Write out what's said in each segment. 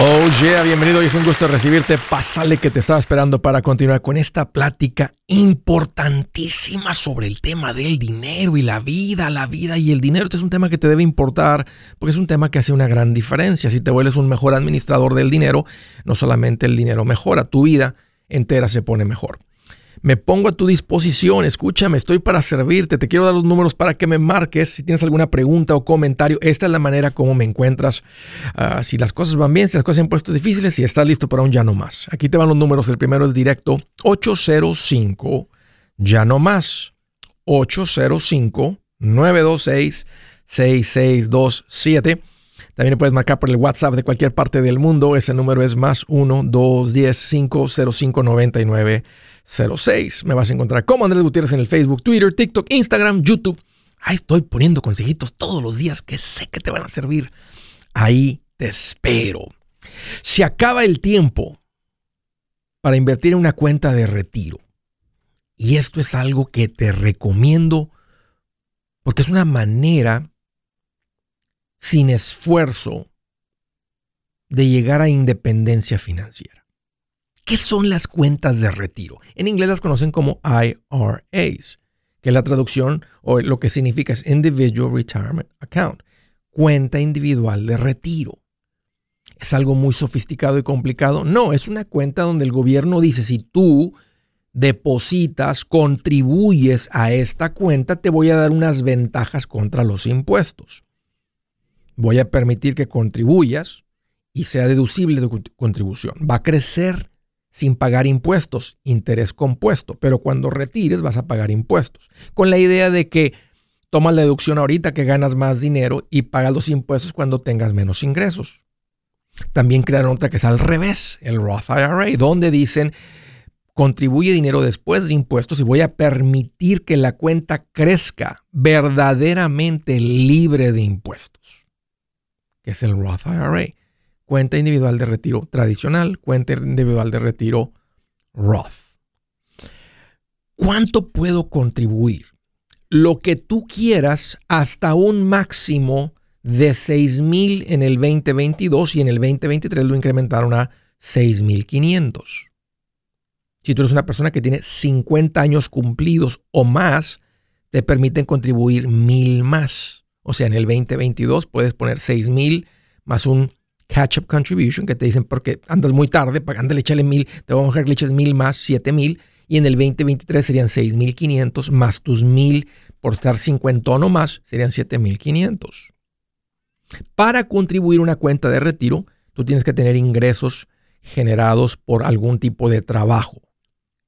Oh yeah, bienvenido y es un gusto recibirte. Pásale que te estaba esperando para continuar con esta plática importantísima sobre el tema del dinero y la vida, la vida y el dinero. Este es un tema que te debe importar porque es un tema que hace una gran diferencia. Si te vuelves un mejor administrador del dinero, no solamente el dinero mejora, tu vida entera se pone mejor. Me pongo a tu disposición, escúchame, estoy para servirte, te quiero dar los números para que me marques si tienes alguna pregunta o comentario. Esta es la manera como me encuentras. Ah, si las cosas van bien, si las cosas se han puesto difíciles, si estás listo para un ya no más. Aquí te van los números, el primero es directo 805 ya no más 805 926 6627. También puedes marcar por el WhatsApp de cualquier parte del mundo. Ese número es más 1 210 505 99 06. Me vas a encontrar como Andrés Gutiérrez en el Facebook, Twitter, TikTok, Instagram, YouTube. Ahí estoy poniendo consejitos todos los días que sé que te van a servir. Ahí te espero. Se acaba el tiempo para invertir en una cuenta de retiro. Y esto es algo que te recomiendo porque es una manera sin esfuerzo de llegar a independencia financiera. ¿Qué son las cuentas de retiro? En inglés las conocen como IRAs, que la traducción o lo que significa es Individual Retirement Account, cuenta individual de retiro. ¿Es algo muy sofisticado y complicado? No, es una cuenta donde el gobierno dice, si tú depositas, contribuyes a esta cuenta, te voy a dar unas ventajas contra los impuestos. Voy a permitir que contribuyas y sea deducible tu contribución. Va a crecer sin pagar impuestos, interés compuesto, pero cuando retires vas a pagar impuestos, con la idea de que tomas la deducción ahorita que ganas más dinero y pagas los impuestos cuando tengas menos ingresos. También crearon otra que es al revés, el Roth IRA, donde dicen contribuye dinero después de impuestos y voy a permitir que la cuenta crezca verdaderamente libre de impuestos, que es el Roth IRA cuenta individual de retiro tradicional, cuenta individual de retiro Roth. ¿Cuánto puedo contribuir? Lo que tú quieras hasta un máximo de 6 mil en el 2022 y en el 2023 lo incrementaron a 6,500. Si tú eres una persona que tiene 50 años cumplidos o más, te permiten contribuir mil más. O sea, en el 2022 puedes poner 6 mil más un catch-up contribution, que te dicen porque andas muy tarde, ándale, échale mil, te vamos a dejar que le eches mil más, siete mil, y en el 2023 serían 6.500 más tus mil por estar cincuentón o más, serían 7.500. Para contribuir una cuenta de retiro, tú tienes que tener ingresos generados por algún tipo de trabajo.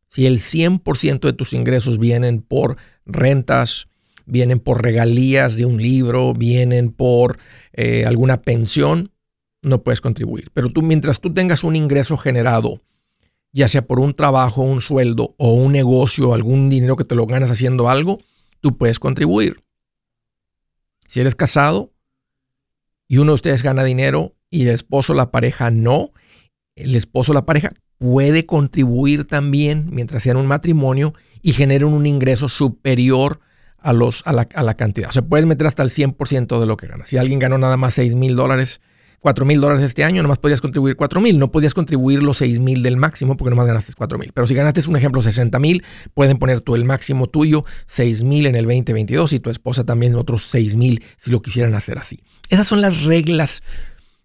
Si el 100% de tus ingresos vienen por rentas, vienen por regalías de un libro, vienen por eh, alguna pensión, no puedes contribuir. Pero tú, mientras tú tengas un ingreso generado, ya sea por un trabajo, un sueldo o un negocio, algún dinero que te lo ganas haciendo algo, tú puedes contribuir. Si eres casado y uno de ustedes gana dinero y el esposo, la pareja no, el esposo, la pareja puede contribuir también mientras sean un matrimonio y generen un ingreso superior a, los, a la cantidad. O sea, puedes meter hasta el 100% de lo que ganas. Si alguien ganó nada más 6 mil dólares, 4 mil dólares este año, nomás podrías contribuir 4 mil. No podías contribuir los 6 mil del máximo porque nomás ganaste 4 mil. Pero si ganaste, un ejemplo, 60 mil, pueden poner tú el máximo tuyo, 6 mil en el 2022 y tu esposa también otros 6 mil si lo quisieran hacer así. Esas son las reglas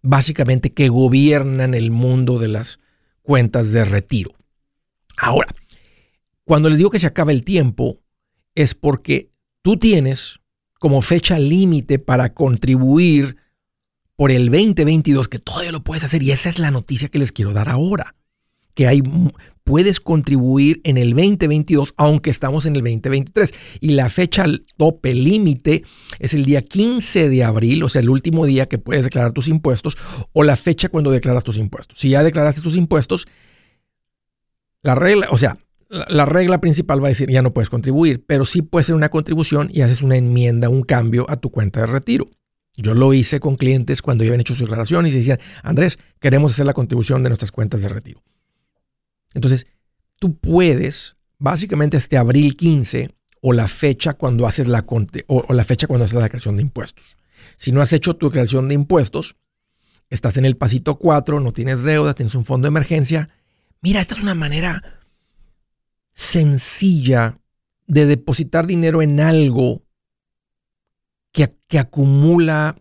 básicamente que gobiernan el mundo de las cuentas de retiro. Ahora, cuando les digo que se acaba el tiempo, es porque tú tienes como fecha límite para contribuir por el 2022 que todavía lo puedes hacer y esa es la noticia que les quiero dar ahora, que hay puedes contribuir en el 2022 aunque estamos en el 2023 y la fecha tope límite es el día 15 de abril, o sea, el último día que puedes declarar tus impuestos o la fecha cuando declaras tus impuestos. Si ya declaraste tus impuestos, la regla, o sea, la, regla principal va a decir ya no puedes contribuir, pero sí puedes hacer una contribución y haces una enmienda, un cambio a tu cuenta de retiro. Yo lo hice con clientes cuando ya habían hecho su declaración y decían, Andrés, queremos hacer la contribución de nuestras cuentas de retiro. Entonces, tú puedes, básicamente este abril 15 o la fecha cuando haces la, o, la fecha cuando haces la declaración de impuestos. Si no has hecho tu declaración de impuestos estás en el pasito 4, no tienes deuda, tienes un fondo de emergencia. Mira, esta es una manera sencilla de depositar dinero en algo que, acumula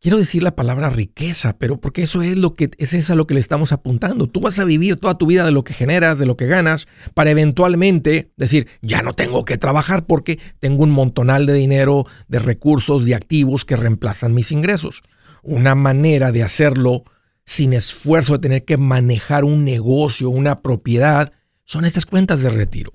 quiero decir la palabra riqueza, pero porque eso es lo que es eso a lo que le estamos apuntando. Tú vas a vivir toda tu vida de lo que generas, de lo que ganas, para eventualmente decir, ya no tengo que trabajar porque tengo un montonal de dinero, de recursos, de activos que reemplazan mis ingresos. Una manera de hacerlo sin esfuerzo de tener que manejar un negocio, una propiedad, son estas cuentas de retiro.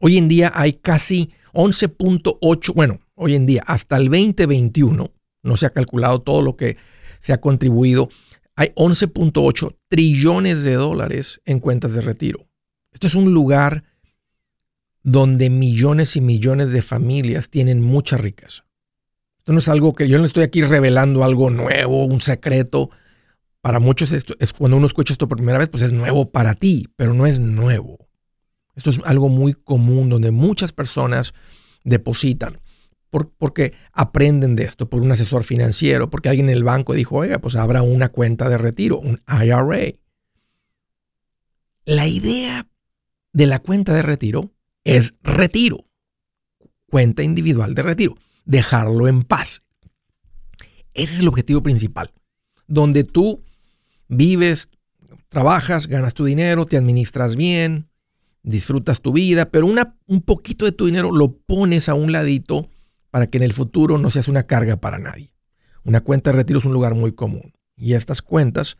Hoy en día hay casi 11.8, bueno, hoy en día hasta el 2021 no se ha calculado todo lo que se ha contribuido. Hay 11.8 trillones de dólares en cuentas de retiro. Esto es un lugar donde millones y millones de familias tienen mucha riqueza. Esto no es algo que yo no estoy aquí revelando algo nuevo, un secreto. Para muchos esto es cuando uno escucha esto por primera vez, pues es nuevo para ti, pero no es nuevo. Esto es algo muy común donde muchas personas depositan porque aprenden de esto, por un asesor financiero, porque alguien en el banco dijo, oiga, pues habrá una cuenta de retiro, un IRA. La idea de la cuenta de retiro es retiro, cuenta individual de retiro, dejarlo en paz. Ese es el objetivo principal, donde tú vives, trabajas, ganas tu dinero, te administras bien, disfrutas tu vida, pero una, un poquito de tu dinero lo pones a un ladito para que en el futuro no seas una carga para nadie. Una cuenta de retiro es un lugar muy común. Y estas cuentas,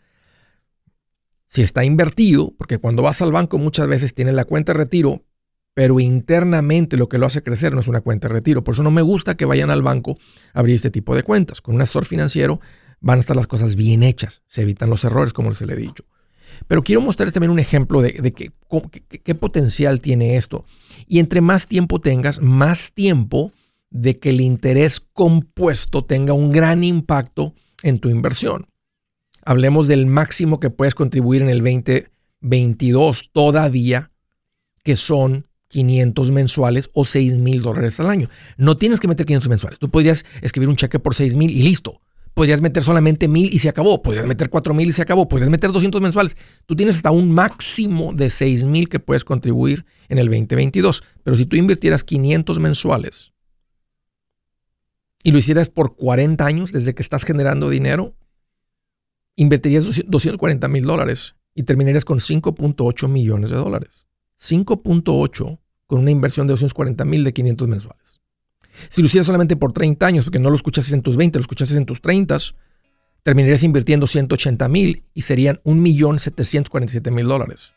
si está invertido, porque cuando vas al banco muchas veces tienes la cuenta de retiro, pero internamente lo que lo hace crecer no es una cuenta de retiro. Por eso no me gusta que vayan al banco a abrir este tipo de cuentas. Con un asesor financiero van a estar las cosas bien hechas. Se evitan los errores, como les he dicho. Pero quiero mostrarles también un ejemplo de, qué potencial tiene esto. Y entre más tiempo tengas, más tiempo de que el interés compuesto tenga un gran impacto en tu inversión. Hablemos del máximo que puedes contribuir en el 2022 todavía, que son 500 mensuales o 6 mil dólares al año. No tienes que meter 500 mensuales. Tú podrías escribir un cheque por 6 mil y listo. Podrías meter solamente mil y se acabó. Podrías meter 4 mil y se acabó. Podrías meter 200 mensuales. Tú tienes hasta un máximo de 6 mil que puedes contribuir en el 2022. Pero si tú invirtieras 500 mensuales y lo hicieras por 40 años desde que estás generando dinero, invertirías 240 mil dólares y terminarías con 5.8 millones de dólares. 5.8 con una inversión de 240 mil de 500 mensuales. Si lo hicieras solamente por 30 años, porque no lo escuchases en tus 20, lo escuchases en tus 30, terminarías invirtiendo 180 mil y serían 1.747.000 dólares.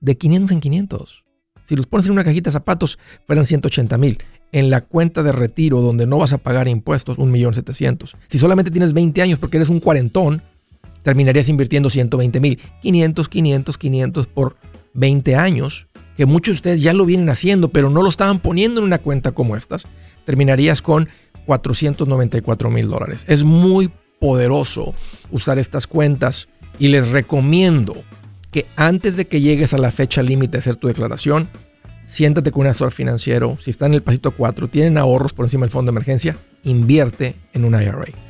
De 500 en 500. Si los pones en una cajita de zapatos, fueran 180 mil. En la cuenta de retiro, donde no vas a pagar impuestos, 1.700.000. Si solamente tienes 20 años porque eres un cuarentón, terminarías invirtiendo 120 mil. 500, 500, 500 por 20 años, que muchos de ustedes ya lo vienen haciendo, pero no lo estaban poniendo en una cuenta como estas. Terminarías con 494 mil dólares. Es muy poderoso usar estas cuentas y les recomiendo que antes de que llegues a la fecha límite de hacer tu declaración, siéntate con un asesor financiero. Si está en el pasito 4, tienen ahorros por encima del fondo de emergencia, invierte en un IRA.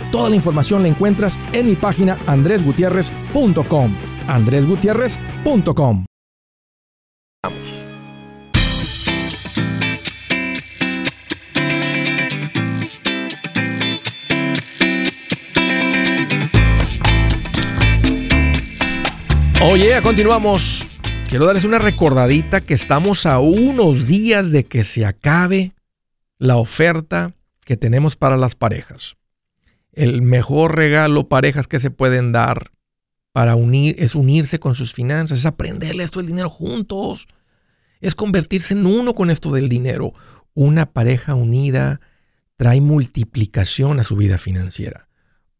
Toda la información la encuentras en mi página andresgutierrez.com. andresgutierrez.com. Oye, continuamos. Quiero darles una recordadita que estamos a unos días de que se acabe la oferta que tenemos para las parejas el mejor regalo parejas que se pueden dar para unir es unirse con sus finanzas, es aprenderle esto del dinero juntos, es convertirse en uno con esto del dinero. Una pareja unida trae multiplicación a su vida financiera.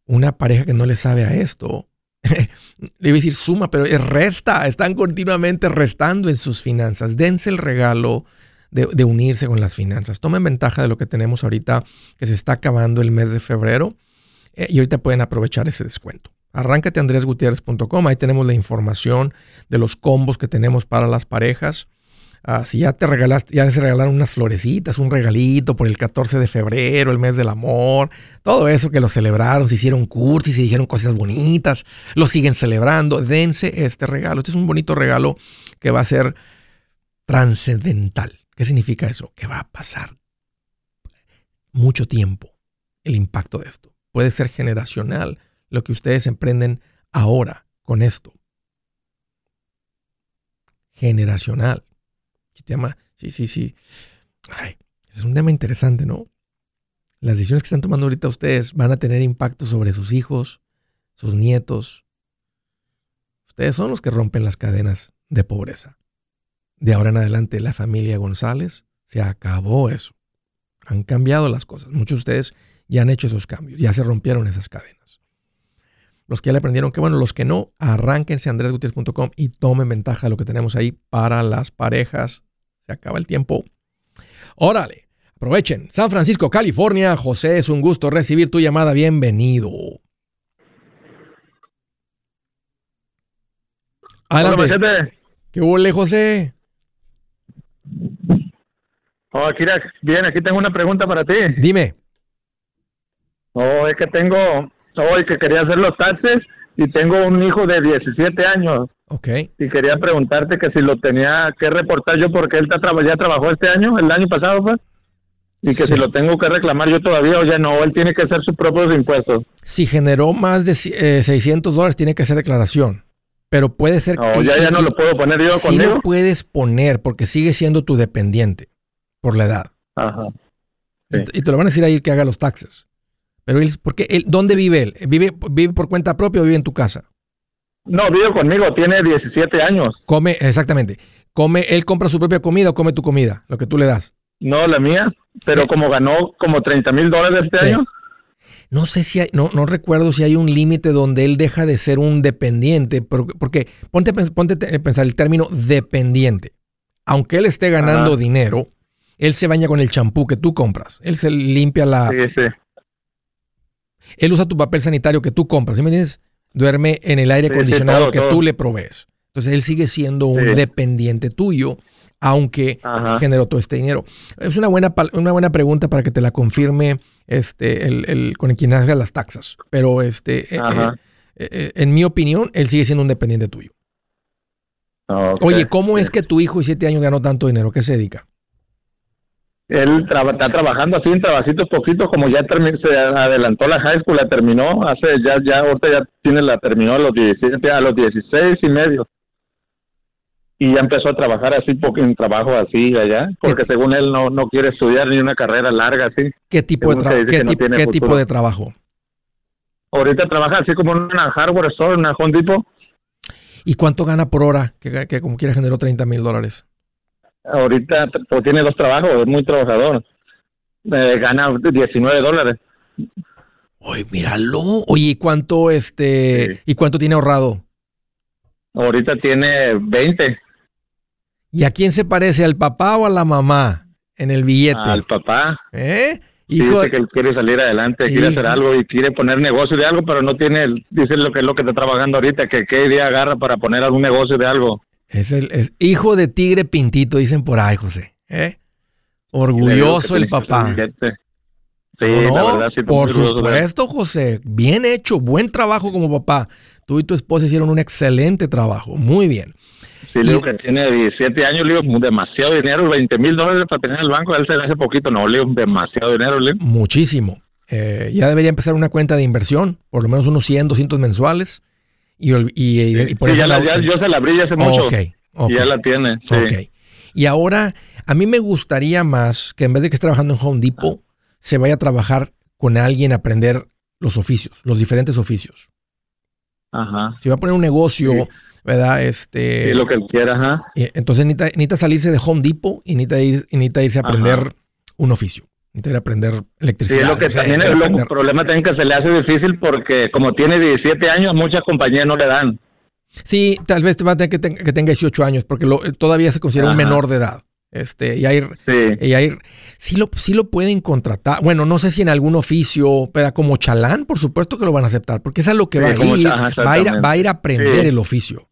Una pareja que no le sabe a esto, le iba a decir suma, pero es resta, están continuamente restando en sus finanzas. Dense el regalo de, de unirse con las finanzas. Tomen ventaja de lo que tenemos ahorita, que se está acabando el mes de febrero eh, y ahorita pueden aprovechar ese descuento. Arráncate a andresgutierrez.com, ahí tenemos la información de los combos que tenemos para las parejas. Ah, si ya te regalaste, ya les regalaron unas florecitas, un regalito por el 14 de febrero, el mes del amor, todo eso que lo celebraron, se hicieron cursos, se dijeron cosas bonitas, lo siguen celebrando, dense este regalo. Este es un bonito regalo que va a ser trascendental. ¿Qué significa eso? Que va a pasar mucho tiempo el impacto de esto puede ser generacional lo que ustedes emprenden ahora con esto. Generacional. Tema, sí, sí, sí. Ay, es un tema interesante, ¿no? Las decisiones que están tomando ahorita ustedes van a tener impacto sobre sus hijos, sus nietos. Ustedes son los que rompen las cadenas de pobreza. De ahora en adelante, la familia González se acabó eso. Han cambiado las cosas. Muchos de ustedes ya han hecho esos cambios, ya se rompieron esas cadenas. Los que ya le aprendieron, que bueno, los que no, arránquense a andresgutierrez.com y tomen ventaja de lo que tenemos ahí para las parejas. Se acaba el tiempo. Órale, aprovechen. San Francisco, California. José, es un gusto recibir tu llamada. Bienvenido. Adelante. ¿Qué huele, José? Oh, aquí, bien, aquí tengo una pregunta para ti. Dime. Oh, es que tengo, hoy que quería hacer los taxes y tengo un hijo de 17 años. Ok. Y quería preguntarte que si lo tenía que reportar yo porque él ya trabajó este año, el año pasado, pues. Y que si lo tengo que reclamar yo todavía o ya no, él tiene que hacer sus propios impuestos. Si generó más de 600 eh, dólares, tiene que hacer declaración. Pero puede ser que... ya, ya no lo puedo poner yo sí lo puedes poner porque sigue siendo tu dependiente por la edad. Ajá. Y, y, te lo van a decir ahí que haga los taxes. Pero él, porque él, ¿dónde vive él? ¿Vive, ¿Vive por cuenta propia o vive en tu casa? No, vive conmigo, tiene 17 años. Come, exactamente. Come, él compra su propia comida o come tu comida, lo que tú le das. No, la mía, pero eh. como ganó como 30 mil dólares este año. No sé si hay, no, no recuerdo si hay un límite donde él deja de ser un dependiente, porque, ponte, ponte a pensar el término dependiente. Aunque él esté ganando dinero, él se baña con el champú que tú compras. Él se limpia la, sí, sí. Él usa tu papel sanitario que tú compras, ¿sí me entiendes? Duerme en el aire acondicionado que tú le provees. Entonces él sigue siendo un dependiente tuyo, aunque generó todo este dinero. Es una buena, una buena pregunta para que te la confirme este, el, con quien haga las taxas. Pero este, eh, eh, eh, en mi opinión, él sigue siendo un dependiente tuyo. Oye, ¿cómo es que tu hijo de siete años ganó tanto dinero? ¿Qué se dedica? Él está trabajando así en trabajitos poquitos, como ya se adelantó la high school, la terminó, hace ya, ya, ahorita ya tiene la terminó a los 17, a los 16 y medio. Y ya empezó a trabajar así, en trabajo así allá, porque según él no, no quiere estudiar ni una carrera larga así. ¿Qué tipo, de, trabajo? ¿qué, tipo de trabajo? Ahorita trabaja así como en una hardware store, una Home Depot. ¿Y cuánto gana por hora? Que, que como quiera generó 30 mil dólares. Ahorita pues, tiene dos trabajos, es muy trabajador. Eh, gana 19 dólares. Oye, míralo. Oye, ¿y cuánto, este, ¿y cuánto tiene ahorrado? Ahorita tiene 20. ¿Y a quién se parece? ¿Al papá o a la mamá en el billete? Al papá. ¿Eh? Hijo, dice que él quiere salir adelante, quiere hacer algo y quiere poner negocio de algo, pero no tiene, dice lo que es lo que está trabajando ahorita, que qué idea agarra para poner algún negocio de algo. Es el hijo de tigre pintito, dicen por ahí, José. ¿eh? Orgulloso el papá. Sí, la verdad, sí, por supuesto, José. Bien hecho, buen trabajo como papá. Tú y tu esposa hicieron un excelente trabajo. Muy bien. Sí, le digo que tiene 17 años, le digo, demasiado dinero, 20 mil dólares para tener el banco, él se hace poquito, no, le digo, demasiado dinero, le Muchísimo. Eh, ya debería empezar una cuenta de inversión, por lo menos unos 100, 200 mensuales. Y, y, por eso ya yo se la abrí hace mucho. Y ya la tiene. Sí. Y ahora, a mí me gustaría más que en vez de que esté trabajando en Home Depot, se vaya a trabajar con alguien a aprender los oficios, los diferentes oficios. Ajá. Si va a poner un negocio, ¿verdad? Este, sí, lo que quiera, ajá. Entonces necesita, salirse de Home Depot y necesita, ir, necesita irse a aprender un oficio. Necesita ir a aprender electricidad. Sí, lo que también es el problema también que se le hace difícil porque como tiene 17 años, muchas compañías no le dan. Sí, tal vez te va a tener que, que tenga 18 años porque todavía se considera un menor de edad. Este, y hay, sí. y hay, sí lo, sí lo pueden contratar. Bueno, no sé si en algún oficio, como chalán, por supuesto que lo van a aceptar, porque es a lo que va, a ir, va, a ir, va a ir a aprender el oficio.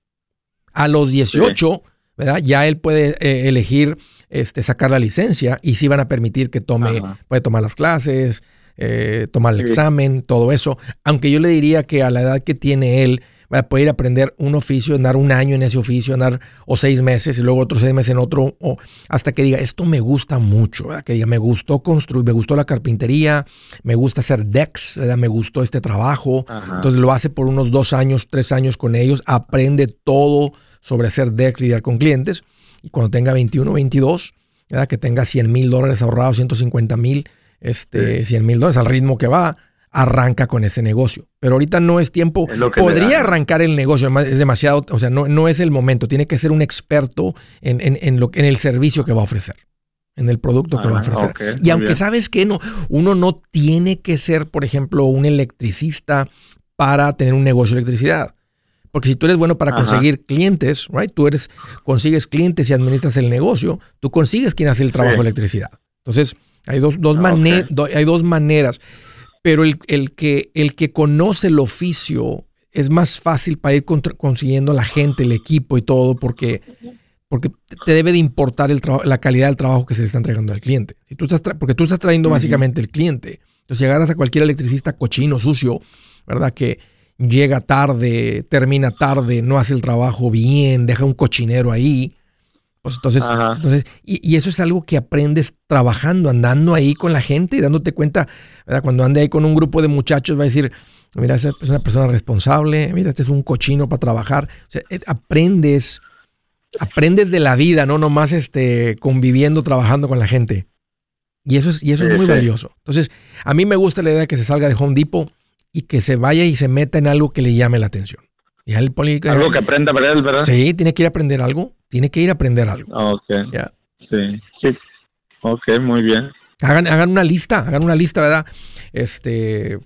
A los 18, ¿verdad? Ya él puede eh, elegir este, sacar la licencia y sí van a permitir que tome, puede tomar las clases, eh, tomar el examen, todo eso. Aunque yo le diría que a la edad que tiene él, va a poder aprender un oficio, andar un año en ese oficio, andar o seis meses y luego otros seis meses en otro, o hasta que diga, esto me gusta mucho, que diga, me gustó construir, me gustó la carpintería, me gusta hacer decks, me gustó este trabajo. Entonces lo hace por unos dos años, tres años con ellos, aprende todo sobre hacer decks, lidiar con clientes. Y cuando tenga 21, 22, que tenga 100 mil dólares ahorrados, 150 mil, este, 100 mil dólares al ritmo que va, arranca con ese negocio. Pero ahorita no es tiempo. Podría arrancar el negocio, es demasiado, o sea, no, no es el momento. Tiene que ser un experto en, en, en, lo, en el servicio que va a ofrecer, en el producto que va a ah, ofrecer. y aunque sabes que no, uno no tiene que ser, por ejemplo, un electricista para tener un negocio de electricidad. Porque si tú eres bueno para conseguir clientes, right? Tú eres, consigues clientes y administras el negocio, tú consigues quien hace el trabajo de electricidad. Entonces, hay dos, dos, ah, hay dos maneras pero el, que, el que conoce el oficio es más fácil para ir consiguiendo la gente, el equipo y todo, porque, porque te debe de importar el la calidad del trabajo que se le está entregando al cliente. Si tú estás porque tú estás trayendo básicamente el cliente. Entonces, si agarras a cualquier electricista cochino, sucio, ¿verdad? Que llega tarde, termina tarde, no hace el trabajo bien, deja un cochinero ahí, pues entonces, entonces y, eso es algo que aprendes trabajando, andando ahí con la gente y dándote cuenta, ¿verdad? Cuando ande ahí con un grupo de muchachos, va a decir, mira, esa es una persona responsable, mira, este es un cochino para trabajar. O sea, eh, aprendes, aprendes de la vida, no nomás este, conviviendo, trabajando con la gente. Y eso es, y eso es muy valioso. Entonces, a mí me gusta la idea de que se salga de Home Depot y que se vaya y se meta en algo que le llame la atención. Y el algo que aprenda ¿verdad? Sí, tiene que ir a aprender algo. Tiene que ir a aprender algo. Ah, ok. Sí, sí. Ok, muy bien. Hagan, hagan una lista, hagan una lista, ¿verdad? Este,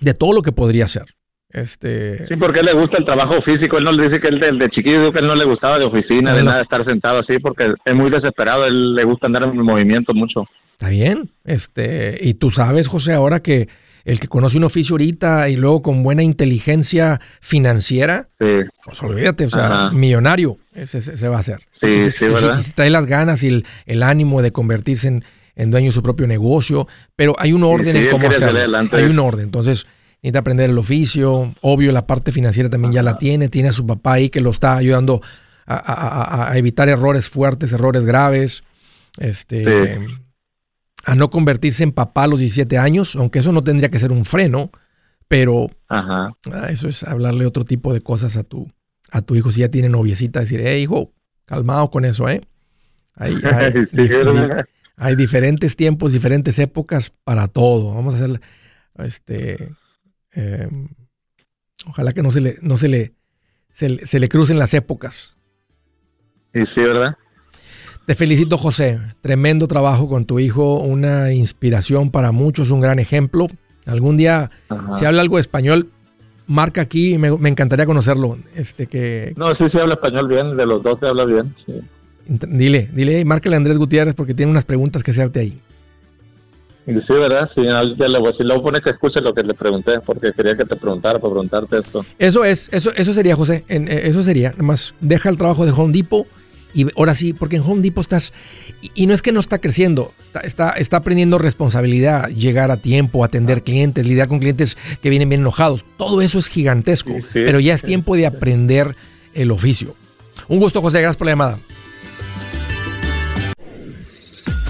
de todo lo que podría hacer. Este... Sí, porque él le gusta el trabajo físico. Él no le dice que él de, de chiquillo que él no le gustaba de oficina, de, nada, estar sentado así, porque es muy desesperado. Él le gusta andar en movimiento mucho. Está bien. Este, y tú sabes, José, ahora que el que conoce un oficio ahorita y luego con buena inteligencia financiera, pues olvídate, o sea, millonario ese, se va a hacer. Sí, sí, ¿verdad? Si, trae las ganas y el, ánimo de convertirse en, dueño de su propio negocio, pero hay un orden en cómo hacerlo. Hay un orden, entonces necesita aprender el oficio, obvio la parte financiera también ya la tiene, tiene a su papá ahí que lo está ayudando a, evitar errores fuertes, errores graves. Este, a no convertirse en papá a los 17 años, aunque eso no tendría que ser un freno, pero ah, eso es hablarle otro tipo de cosas a tu, a tu hijo si ya tiene noviecita, decir, hey hijo, calmado con eso, ¿eh? Hay, hay, diferentes tiempos, diferentes épocas para todo. Vamos a hacer, este, em, ojalá que no se le, no se le, se, se le crucen las épocas. Y sí, ¿verdad? Te felicito, José. Tremendo trabajo con tu hijo, una inspiración para muchos, un gran ejemplo. Algún día, si habla algo de español, marca aquí, me, me encantaría conocerlo. Este que No, sí, sí habla español bien, de los dos se habla bien. Sí. Dile, dile, márcale a Andrés Gutiérrez porque tiene unas preguntas que hacerte ahí. Sí, ¿verdad? Sí, ya le voy a decir, luego pone que escuche lo que le pregunté, porque quería que te preguntara para preguntarte esto. Eso es, eso, eso sería, José. En, eh, eso sería. Además, deja el trabajo de Home Depot y ahora sí, porque en Home Depot estás. Y, y no es que no está creciendo, está, está, está, aprendiendo responsabilidad, llegar a tiempo, atender clientes, lidiar con clientes que vienen bien enojados. Todo eso es gigantesco, Sí, sí, pero ya es tiempo de aprender el oficio. Un gusto, José. Gracias por la llamada.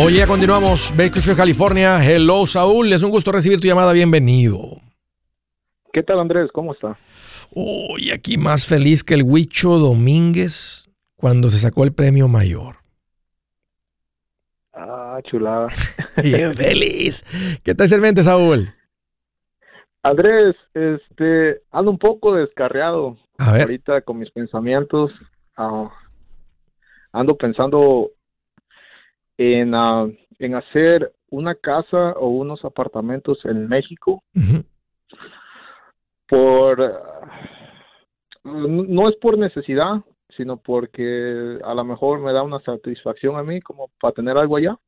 Oye, continuamos. Bakersfield, California. Hello, Saúl. Es un gusto recibir tu llamada. Bienvenido. ¿Qué tal, Andrés? ¿Cómo está? Hoy aquí más feliz que el Huicho Domínguez cuando se sacó el premio mayor. Ah, chulada. Bien feliz. ¿Qué tal el mente, Saúl? Andrés, este, ando un poco descarriado A ver. ahorita con mis pensamientos. ah, ando pensando en, ah, en hacer una casa o unos apartamentos en México por no es por necesidad, sino porque a lo mejor me da una satisfacción a mí como para tener algo allá.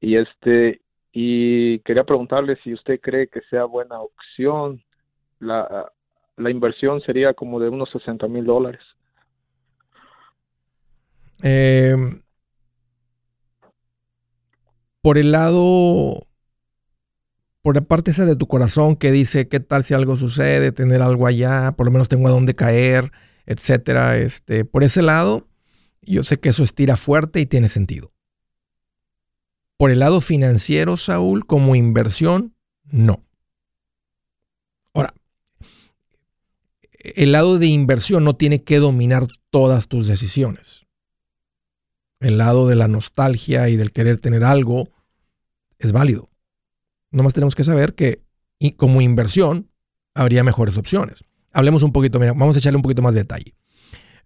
Y este, y quería preguntarle si usted cree que sea buena opción. La, la inversión sería como de unos 60 mil dólares. Eh, por el lado, por la parte esa de tu corazón que dice, ¿qué tal si algo sucede? Tener algo allá, por lo menos tengo a dónde caer, etcétera. Este, por ese lado, yo sé que eso estira fuerte y tiene sentido. Por el lado financiero, Saúl, como inversión, no. Ahora, el lado de inversión no tiene que dominar todas tus decisiones. El lado de la nostalgia y del querer tener algo es válido. Nomás tenemos que saber que y como inversión habría mejores opciones. Hablemos un poquito, mira, vamos a echarle un poquito más de detalle.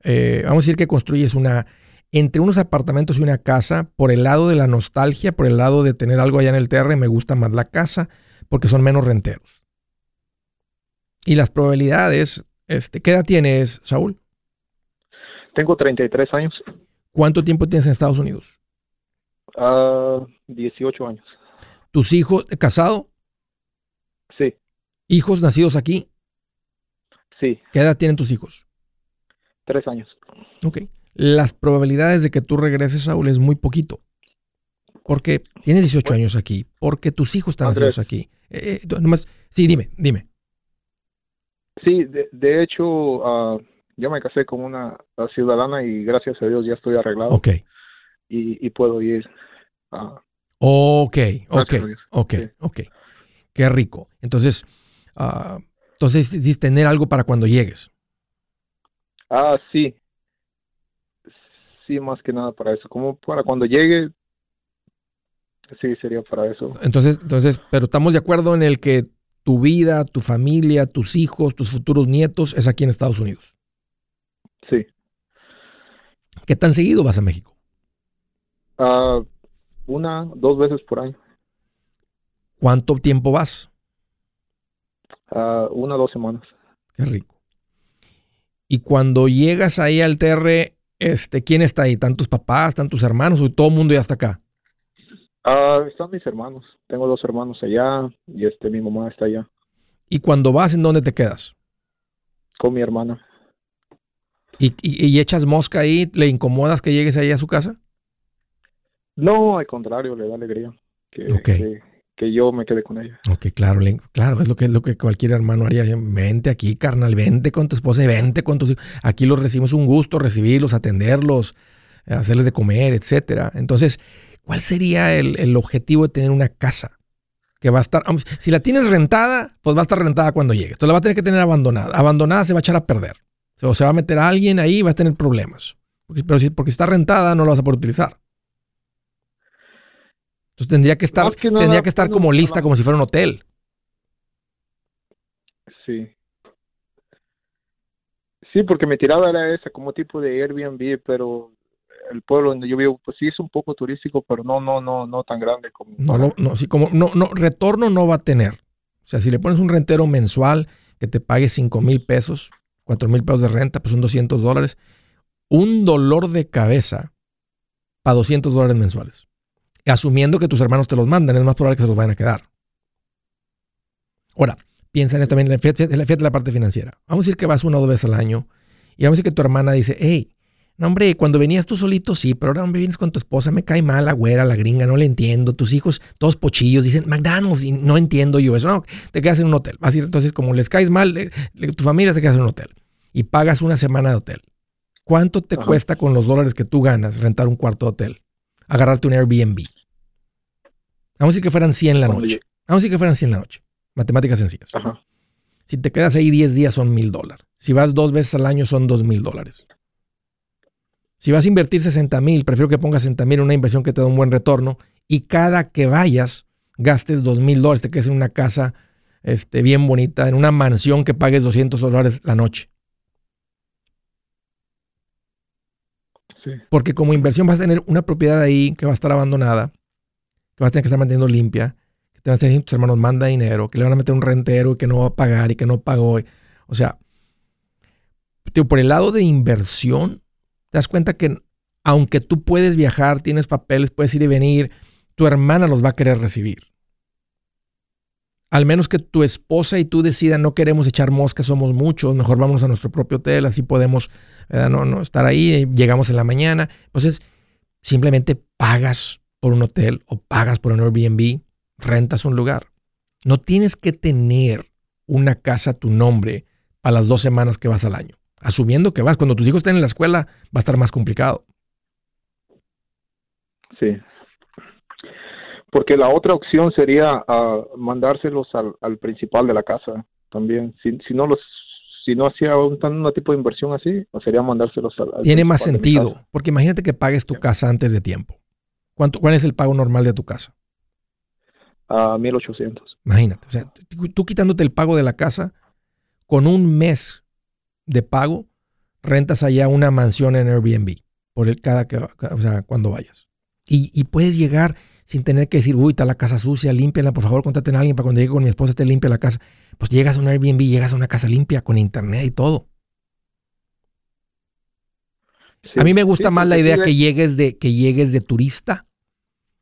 Eh, vamos a decir que construyes una, entre unos apartamentos y una casa, por el lado de la nostalgia, por el lado de tener algo allá en el TR, me gusta más la casa porque son menos renteros. Y las probabilidades, este, ¿qué edad tienes, Saúl? Tengo 33 años, ¿Cuánto tiempo tienes en Estados Unidos? ah, 18 años. ¿Tus hijos, casado? Sí, ¿Hijos nacidos aquí? sí, ¿Qué edad tienen tus hijos? tres años. Ok. Las probabilidades de que tú regreses, Saúl, es muy poquito. Porque tienes 18 años aquí, porque tus hijos están Andrés. nacidos aquí. Eh, eh, nomás- sí, dime, dime. Sí, de, de hecho, ah, yo me casé con una ah, ciudadana y gracias a Dios ya estoy arreglado Ok, y, y puedo ir. ah, ok, ok, ok, ok. Qué rico. Entonces, ah, entonces dices tener algo para cuando llegues. Ah, sí. Sí, más que nada para eso. Como para cuando llegue, sí, sería para eso. Entonces, entonces, pero estamos de acuerdo en el que tu vida, tu familia, tus hijos, tus futuros nietos es aquí en Estados Unidos. Sí. ¿Qué tan seguido vas a México? Ah, una, dos veces por año. ¿Cuánto tiempo vas? Uh, una, dos semanas. Qué rico. Y cuando llegas ahí al TR, este, ¿quién está ahí? ¿Están tus papás, están tus hermanos o todo el mundo ya está acá? Uh, están mis hermanos. Tengo dos hermanos allá y este mi mamá está allá. ¿Y cuando vas, en dónde te quedas? Con mi hermana. ¿Y, y, echas mosca ahí? ¿Le incomodas que llegues ahí a su casa? No, al contrario, le da alegría que, que, yo me quede con ella. Ok, claro, claro, es lo que es lo que cualquier hermano haría. Vente aquí, carnal, vente con tu esposa vente con tus hijos. Aquí los recibimos un gusto, recibirlos, atenderlos, hacerles de comer, etcétera. Entonces, ¿cuál sería el, el objetivo de tener una casa? que va a estar, si la tienes rentada, pues va a estar rentada cuando llegue. Entonces la va a tener que tener abandonada. Abandonada se va a echar a perder. O se va a meter a alguien ahí y va a tener problemas. pero si, porque está rentada, no la vas a poder utilizar. Entonces tendría que estar, tendría que estar como lista, como si fuera un hotel. Sí. Sí, porque mi tirada era esa, como tipo de Airbnb, pero el pueblo donde yo vivo, pues sí es un poco turístico, pero no, no, no, no tan grande como. No, no, sí, como, no, no, retorno no va a tener. O sea, si le pones un rentero mensual que te pague 5 mil pesos, 4 mil pesos de renta, pues son 200 dólares. Un dolor de cabeza para 200 dólares mensuales asumiendo que tus hermanos te los mandan, es más probable que se los vayan a quedar. Ahora, piensa en esto también, fíjate, la parte financiera. Vamos a decir que vas una o dos veces al año y vamos a decir que tu hermana dice, hey, no hombre, cuando venías tú solito sí, pero ahora hombre vienes con tu esposa, me cae mal la güera, la gringa, no le entiendo, tus hijos todos pochillos, dicen McDonald's y no entiendo yo eso, no, te quedas en un hotel. Vas a ir, entonces como les caes mal, tu familia te quedas en un hotel y pagas una semana de hotel. ¿Cuánto te cuesta con los dólares que tú ganas rentar un cuarto de hotel? Agarrarte un Airbnb. Vamos a decir que fueran 100 la noche. Vamos a decir que fueran 100 la noche. Matemáticas sencillas. Si te quedas ahí 10 días son mil dólares. Si vas dos veces al año son dos mil dólares. Si vas a invertir 60 mil, prefiero que pongas 60 mil en una inversión que te da un buen retorno y cada que vayas gastes dos mil dólares, te quedes en una casa este, bien bonita, en una mansión que pagues 200 dólares la noche. Porque como inversión vas a tener una propiedad ahí que va a estar abandonada, que vas a tener que estar manteniendo limpia, que te van a decir tus hermanos manda dinero, que le van a meter un rentero y que no va a pagar y que no pagó. O sea, por el lado de inversión, te das cuenta que aunque tú puedes viajar, tienes papeles, puedes ir y venir, tu hermana los va a querer recibir. Al menos que tu esposa y tú decidan, no queremos echar moscas, somos muchos, mejor vamos a nuestro propio hotel, así podemos no, no estar ahí, llegamos en la mañana. Entonces, simplemente pagas por un hotel o pagas por un Airbnb, rentas un lugar. No tienes que tener una casa a tu nombre para las dos semanas que vas al año. Asumiendo que vas, cuando tus hijos estén en la escuela, va a estar más complicado. Sí, porque la otra opción sería uh, mandárselos al, al, principal de la casa también. Si, si no los si no hacía un, un, tipo de inversión así, sería mandárselos al, Tiene más sentido, porque imagínate que pagues tu casa antes de tiempo. ¿Cuánto, ¿Cuál es el pago normal de tu casa? A uh, 1800. Imagínate, o sea, tú quitándote el pago de la casa, con un mes de pago, rentas allá una mansión en Airbnb, por el cada que, o sea, cuando vayas. Y, y puedes llegar sin tener que decir, uy, está la casa sucia, límpiala, por favor, contaten a alguien para cuando llegue con mi esposa esté limpia la casa. Pues llegas a un Airbnb, llegas a una casa limpia con internet y todo. a mí me gusta más la idea que llegues de que llegues de turista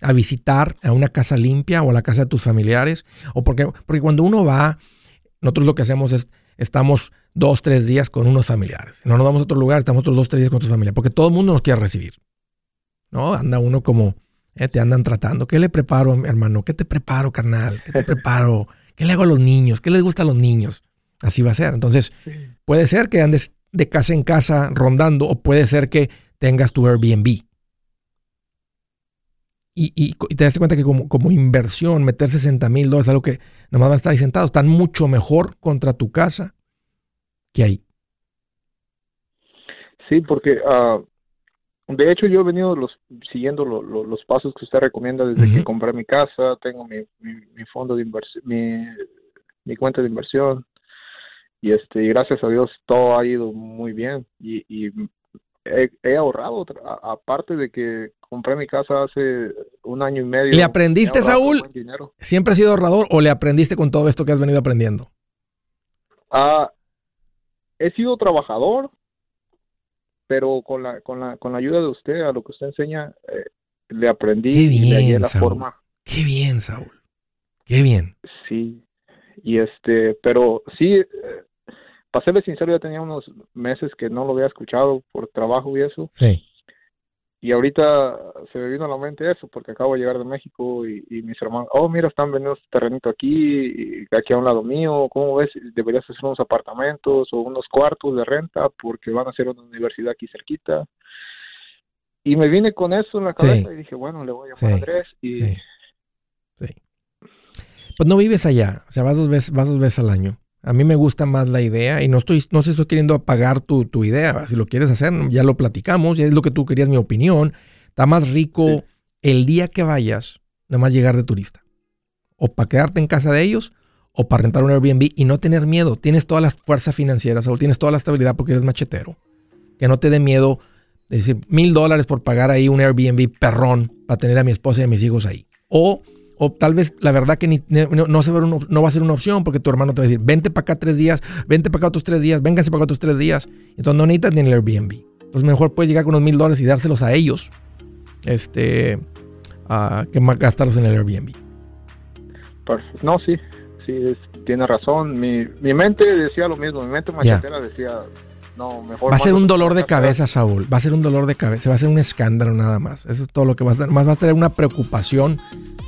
a visitar a una casa limpia o a la casa de tus familiares o porque porque cuando uno va nosotros lo que hacemos es estamos dos tres días con unos familiares no nos vamos a otro lugar estamos otros dos tres días con tu familia porque todo el mundo nos quiere recibir no anda uno como eh, te andan tratando. ¿Qué le preparo, hermano? ¿Qué te preparo, carnal? ¿Qué te preparo? ¿Qué le hago a los niños? ¿Qué les gusta a los niños? Así va a ser. Entonces, puede ser que andes de casa en casa rondando o puede ser que tengas tu Airbnb. Y, te das cuenta que como, como inversión, meter 60 mil dólares, algo que nomás van a estar ahí sentados, están mucho mejor contra tu casa que ahí. Sí, porque uh, de hecho, yo he venido los, siguiendo los pasos que usted recomienda desde que compré mi casa, tengo mi, mi, fondo de inversión, mi, mi, cuenta de inversión y este gracias a Dios todo ha ido muy bien y, y he, ahorrado, aparte de que compré mi casa hace un año y medio. ¿Le aprendiste, Saúl? ¿Siempre has sido ahorrador o le aprendiste con todo esto que has venido aprendiendo? Ah, he sido trabajador, pero con la, con la, con la ayuda de usted, a lo que usted enseña, eh, le aprendí Qué bien, la forma. Qué bien, Saúl. Qué bien. Sí. Y este, pero sí, eh, para serle sincero, ya tenía unos meses que no lo había escuchado por trabajo y eso. Sí. Y ahorita se me vino a la mente eso, porque acabo de llegar de México y, mis hermanos, oh, mira, están vendiendo este terrenito aquí, aquí a un lado mío, ¿cómo ves? Deberías hacer unos apartamentos o unos cuartos de renta porque van a hacer una universidad aquí cerquita. Y me vine con eso en la cabeza y dije, bueno, le voy a llamar a Andrés y... Sí. sí. Pues no vives allá, o sea, vas dos veces, vas dos veces al año. A mí me gusta más la idea y no estoy, no sé, estoy queriendo apagar tu, tu, idea. Si lo quieres hacer, ya lo platicamos, ya es lo que tú querías, mi opinión. Está más rico el día que vayas, nada más llegar de turista. O para quedarte en casa de ellos o para rentar un Airbnb y no tener miedo. Tienes todas las fuerzas financieras o tienes toda la estabilidad porque eres machetero. Que no te dé miedo de decir mil dólares por pagar ahí un Airbnb perrón para tener a mi esposa y a mis hijos ahí. O o tal vez la verdad que no, no, va a ser una opción porque tu hermano te va a decir, vente para acá tres días, vente para acá otros tres días, véngase para acá otros tres días. Entonces no necesitas ni el Airbnb. Entonces mejor puedes llegar con unos mil dólares y dárselos a ellos este, que gastarlos en el Airbnb. No, sí, sí, tiene razón. Mi, mi mente decía lo mismo, mi mente machetera decía, no, mejor. Va a ser un dolor de cabeza, Saúl. Va a ser un dolor de cabeza. Va a ser un escándalo nada más. Eso es todo lo que va a ser. Más va a tener una preocupación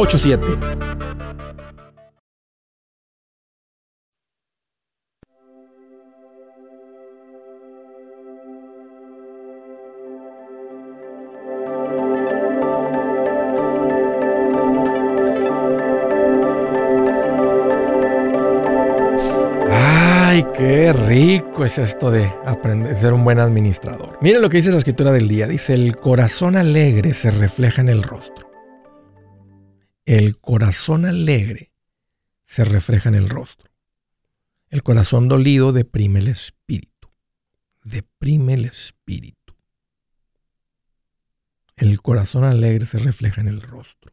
844-748-8887 Qué rico es esto de aprender ser un buen administrador. Miren lo que dice la escritura del día. Dice, el corazón alegre se refleja en el rostro. El corazón alegre se refleja en el rostro. El corazón dolido deprime el espíritu. Deprime el espíritu. El corazón alegre se refleja en el rostro.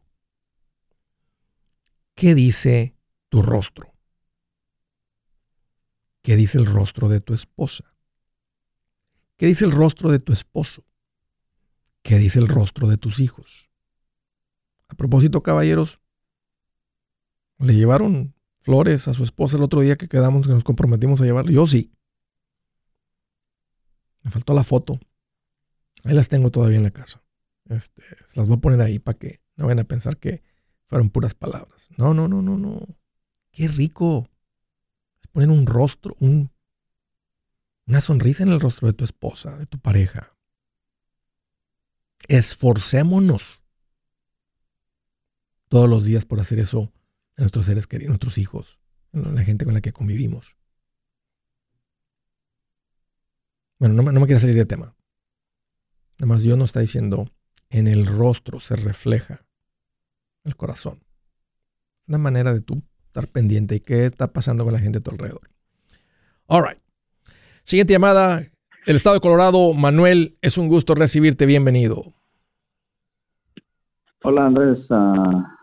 ¿Qué dice tu rostro? ¿Qué dice el rostro de tu esposa? ¿Qué dice el rostro de tu esposo? ¿Qué dice el rostro de tus hijos? A propósito, caballeros, ¿le llevaron flores a su esposa el otro día que quedamos, que nos comprometimos a llevarle? Yo sí. Me faltó la foto. Ahí las tengo todavía en la casa. Este, se las voy a poner ahí para que no vayan a pensar que fueron puras palabras. No, no, no, no, no. Qué rico poner un rostro, un, una sonrisa en el rostro de tu esposa, de tu pareja. Esforcémonos todos los días por hacer eso a nuestros seres queridos, nuestros hijos, a la gente con la que convivimos. Bueno, no, me quiero salir de tema. Además, Dios nos está diciendo, en el rostro se refleja el corazón. Una manera de tú estar pendiente y qué está pasando con la gente a tu alrededor. All right. Siguiente llamada. El estado de Colorado, Manuel, es un gusto recibirte. Bienvenido. Hola Andrés, ah,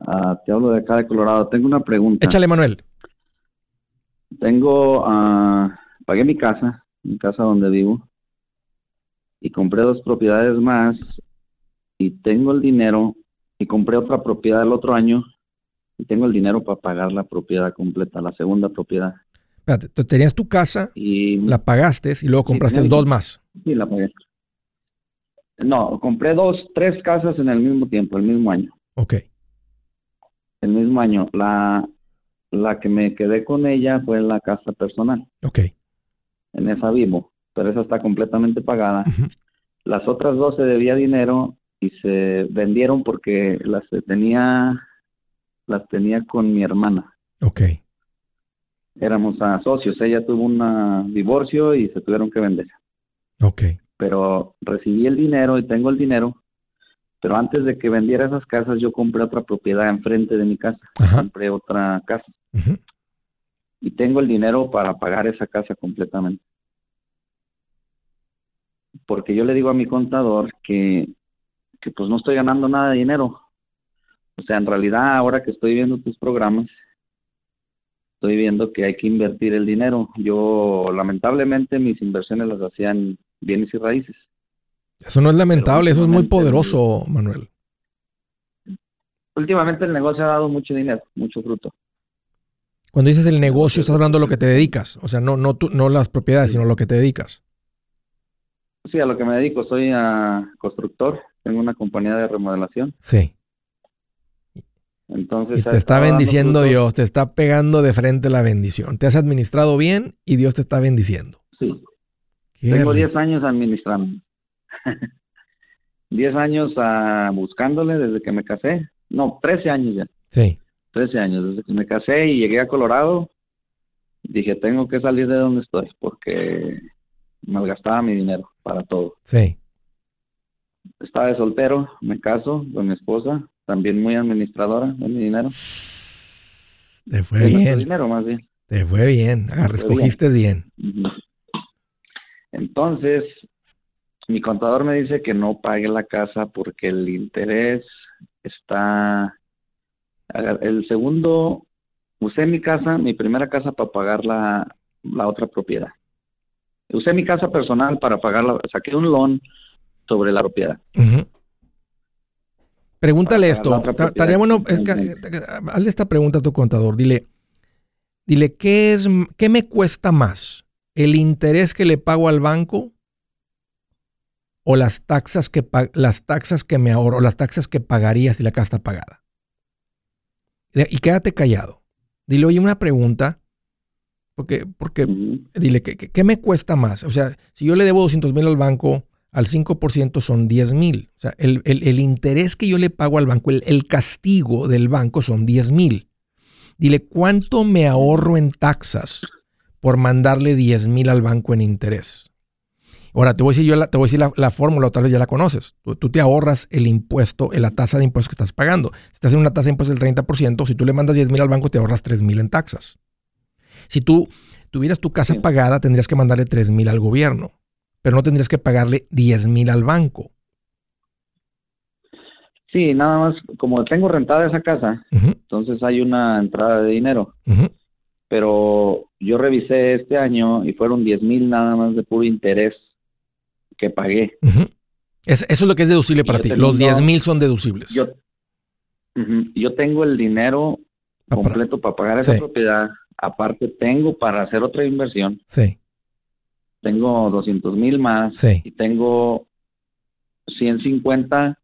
ah, te hablo de acá de Colorado. Tengo una pregunta. Échale, Manuel. Tengo, uh, pagué mi casa, mi casa donde vivo. y compré dos propiedades más y tengo el dinero y compré otra propiedad el otro año y tengo el dinero para pagar la propiedad completa, la segunda propiedad. Espérate, tú tenías tu casa, Y la pagaste y luego compraste dos más. sí, la pagué. No, compré dos, tres casas en el mismo tiempo, el mismo año. Ok. El mismo año. La, la que me quedé con ella fue la casa personal. Ok. En esa vivo, pero esa está completamente pagada. Las otras dos se debía dinero y se vendieron porque las tenía, las tenía con mi hermana. Ok. Éramos ah, socios. Ella tuvo un divorcio y se tuvieron que vender. Ok. Pero recibí el dinero y tengo el dinero. Pero antes de que vendiera esas casas, yo compré otra propiedad enfrente de mi casa. Ajá. Compré otra casa y tengo el dinero para pagar esa casa completamente. Porque yo le digo a mi contador que, que pues no estoy ganando nada de dinero. O sea, en realidad ahora que estoy viendo tus programas, estoy viendo que hay que invertir el dinero. Yo lamentablemente mis inversiones las hacía en bienes y raíces. Eso no es lamentable, eso es muy poderoso, Manuel. Últimamente el negocio ha dado mucho dinero, mucho fruto. Cuando dices el negocio, estás hablando de lo que te dedicas. O sea, no, no, tú- no las propiedades, sino lo que te dedicas. Sí, a lo que me dedico, soy a constructor, tengo una compañía de remodelación. Sí. Entonces, Y te está bendiciendo. Dios, te está pegando de frente la bendición. Te has administrado bien y Dios te está bendiciendo. Sí, Qué tengo rico. 10 años administrando. 10 años ah, buscándole desde que me casé. No, 13 años ya. Sí. 13 años desde que me casé y llegué a Colorado. Dije, tengo que salir de donde estoy porque malgastaba mi dinero para todo. Sí. Estaba de soltero, me caso con mi esposa, también muy administradora de mi dinero. Te fue De bien. dinero más bien. Te fue bien. Fue bien. Entonces, mi contador me dice que no pague la casa porque el interés está... El segundo, usé mi casa, mi primera casa para pagar la, la otra propiedad. Usé mi casa personal para pagar la... Saqué un loan sobre la propiedad. Pregúntale esto. Estaría bueno, es que- hazle esta pregunta a tu contador. Dile, dile, ¿qué, es, ¿qué me cuesta más? ¿El interés que le pago al banco o las taxas que, las taxas que me ahorro, las taxas que pagaría si la casa está pagada? Y quédate callado. Dile, oye, una pregunta, porque, porque dile, ¿qué, qué, qué me cuesta más? O sea, si yo le debo 200 mil al banco, al 5% son 10 mil. O sea, el, el- el interés que yo le pago al banco, el, el castigo del banco son 10 mil. Dile, ¿cuánto me ahorro en taxas por mandarle 10 mil al banco en interés? Ahora, te voy a decir, yo la, te voy a decir la, la fórmula, tal vez ya la conoces. Tú, tú te ahorras el impuesto, la tasa de impuestos que estás pagando. Si estás en una tasa de impuestos del 30%, si tú le mandas 10 mil al banco, te ahorras 3 mil en taxas. Si tú tuvieras tu casa pagada, tendrías que mandarle 3 mil al gobierno, pero no tendrías que pagarle 10 mil al banco. Sí, nada más, como tengo rentada esa casa, entonces hay una entrada de dinero. pero yo revisé este año y fueron 10 mil nada más de puro interés que pagué. Es- eso es lo que es deducible Y para ti. tengo- Los 10 mil son deducibles. Yo, yo tengo el dinero para- completo para pagar esa Sí. propiedad. Aparte tengo para hacer otra inversión. Sí, Tengo 200 mil más sí. y tengo 150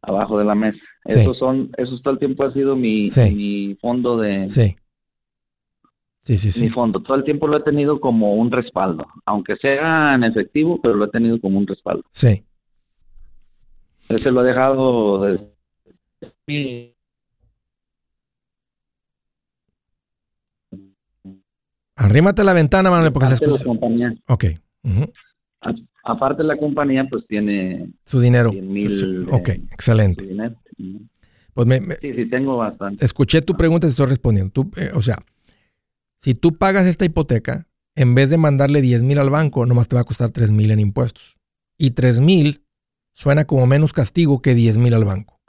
abajo de la mesa. Sí. Esos son, eso todo el tiempo ha sido mi, Sí. mi fondo de, Sí. Sí, sí, mi fondo. Todo el tiempo lo he tenido como un respaldo, aunque sea en efectivo, pero lo he tenido como un respaldo. Sí. Ese lo he dejado desde Arrímate a la ventana, Manuel, porque se la escucha. compañía. Ok. A- Aparte la compañía, pues tiene Su dinero. 100,000 Su- su- de- Ok, excelente. dinero. Pues me, me- Sí, sí, tengo bastante. escuché tu pregunta y estoy respondiendo. Tú, eh, o sea, si tú pagas esta hipoteca, en vez de mandarle 10 mil al banco, nomás te va a costar 3 mil en impuestos. Y 3 mil suena como menos castigo que 10 mil al banco.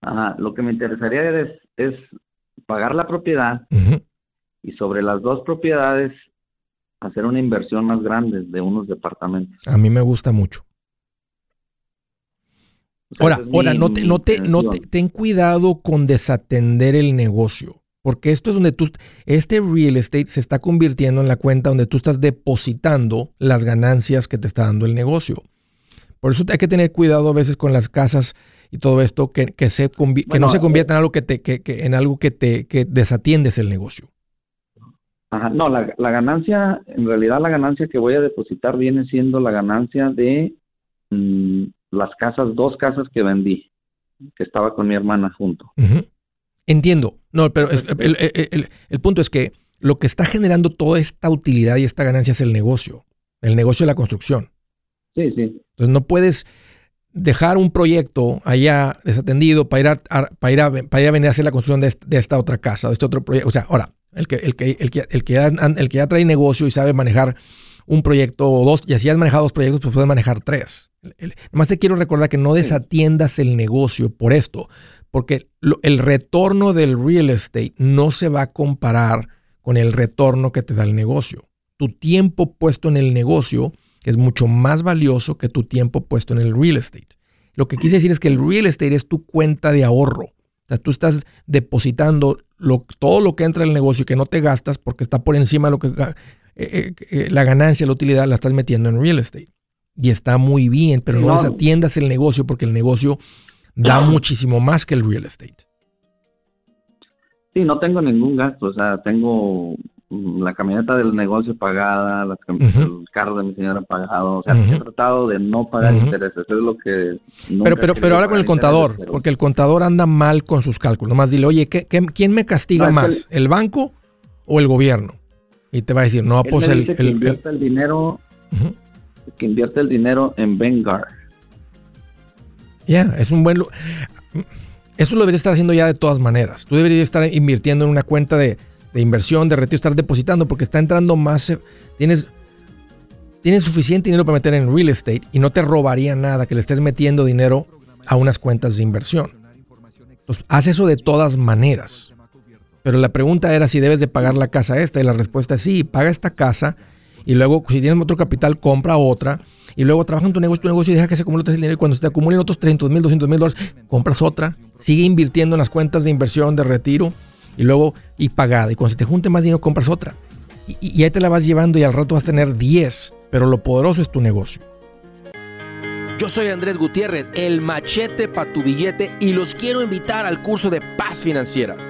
Ajá, lo que me interesaría es, es pagar la propiedad y sobre las dos propiedades hacer una inversión más grande de unos departamentos. A mí me gusta mucho. Ahora, ahora, no te, no te, no te, ten cuidado con desatender el negocio, porque esto es donde tú, este real estate se está convirtiendo en la cuenta donde tú estás depositando las ganancias que te está dando el negocio. Por eso hay que tener cuidado a veces con las casas y todo esto, que, que, se que no se eh, convierta en algo que te, que, en algo que te que desatiendes el negocio. Ajá, no, la, la, ganancia, en realidad la ganancia que voy a depositar viene siendo la ganancia de mm, las casas, dos casas que vendí, que estaba con mi hermana junto. Entiendo, no, pero el, el, el, punto es que lo que está generando toda esta utilidad y esta ganancia es el negocio, el negocio de la construcción. Sí, sí. Entonces no puedes dejar un proyecto allá desatendido para ir a, para ir a, para ir a venir a hacer la construcción de, esta otra casa, de este otro proyecto. O sea, ahora, el que, el que, el que, el que, ya, el que ya trae negocio y sabe manejar un proyecto o dos, y así has manejado dos proyectos, pues puedes manejar tres. nomás te quiero recordar que no desatiendas el negocio por esto, porque el retorno del real estate no se va a comparar con el retorno que te da el negocio. Tu tiempo puesto en el negocio es mucho más valioso que tu tiempo puesto en el real estate. Lo que quise decir es que el real estate es tu cuenta de ahorro. O sea, tú estás depositando todo lo que entra en el negocio y que no te gastas porque está por encima de lo que eh, eh, eh, la ganancia, la utilidad la estás metiendo en real estate. Y está muy bien, pero no desatiendas el negocio porque el negocio da muchísimo más que el real estate. Sí, no tengo ningún gasto, o sea, tengo la camioneta del negocio pagada, el carro de mi señora pagado, o sea, he tratado de no pagar intereses, eso es lo que... Pero, pero, pero ahora con el contador, porque el contador anda mal con sus cálculos, nomás dile, oye, ¿qué, quién me castiga más, el... banco o el gobierno? Y te va a decir, no, pues el... que invierte el dinero, que invierte el dinero en Vanguard. Ya, es un buen... Eso lo deberías estar haciendo ya de todas maneras. Tú deberías estar invirtiendo en una cuenta de de inversión, de retiro, estar depositando porque está entrando más, eh, tienes, tienes suficiente dinero para meter en real estate y no te robaría nada que le estés metiendo dinero a unas cuentas de inversión. Haz eso de todas maneras. Pero la pregunta era si debes de pagar la casa esta y la respuesta es sí, paga esta casa y luego si tienes otro capital compra otra y luego trabaja en tu negocio, tu negocio y deja que se acumule el dinero y cuando se te acumulen otros 300 mil, 200 mil dólares, compras otra, sigue invirtiendo en las cuentas de inversión, de retiro y luego y pagada. Y cuando se te junte más dinero, compras otra. Y, ahí te la vas llevando y al rato vas a tener 10. Pero lo poderoso es tu negocio. Yo soy Andrés Gutiérrez, el machete para tu billete y los quiero invitar al curso de paz financiera.